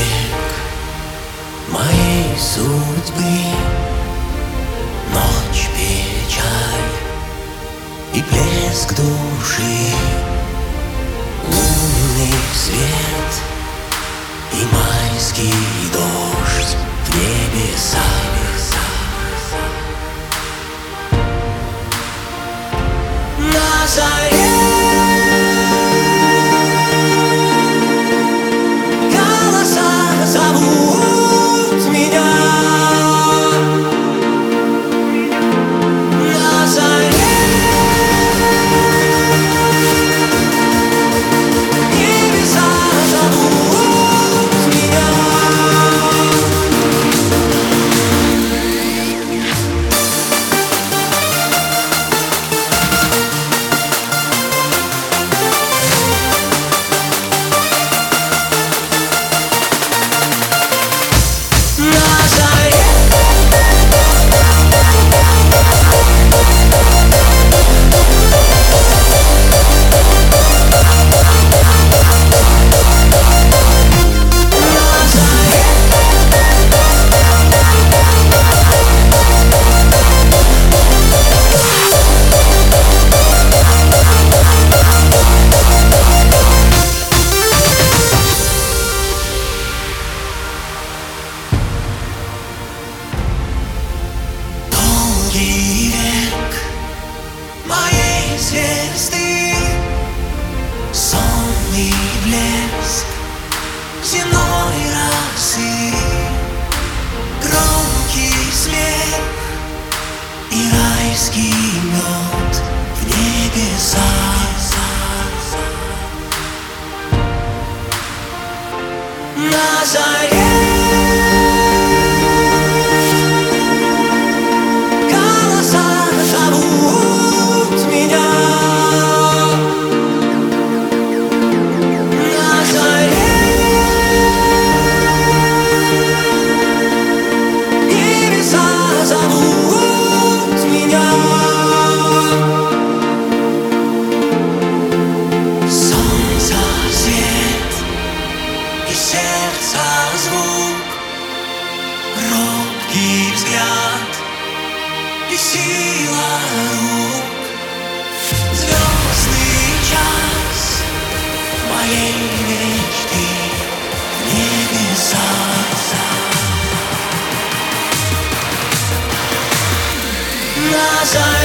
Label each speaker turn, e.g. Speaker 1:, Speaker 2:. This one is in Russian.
Speaker 1: век моей судьбы Ночь печаль и блеск души. Лунный свет и майский дождь в небесах Nas areias земной России. Громкий смех и райский мед в небесах На заре Легкий взгляд и сила рук. Звездный час моей мечты Небеса. Назад.